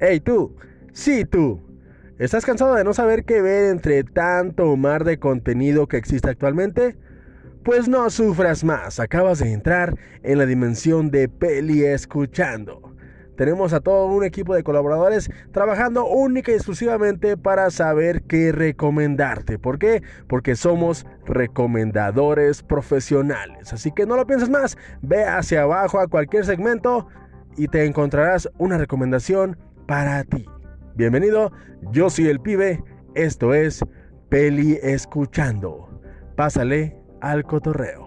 Hey tú, sí tú. ¿Estás cansado de no saber qué ver entre tanto mar de contenido que existe actualmente? Pues no sufras más, acabas de entrar en la dimensión de peli escuchando. Tenemos a todo un equipo de colaboradores trabajando única y exclusivamente para saber qué recomendarte. ¿Por qué? Porque somos recomendadores profesionales. Así que no lo pienses más, ve hacia abajo a cualquier segmento y te encontrarás una recomendación para ti. Bienvenido, yo soy el pibe, esto es Peli Escuchando. Pásale al cotorreo.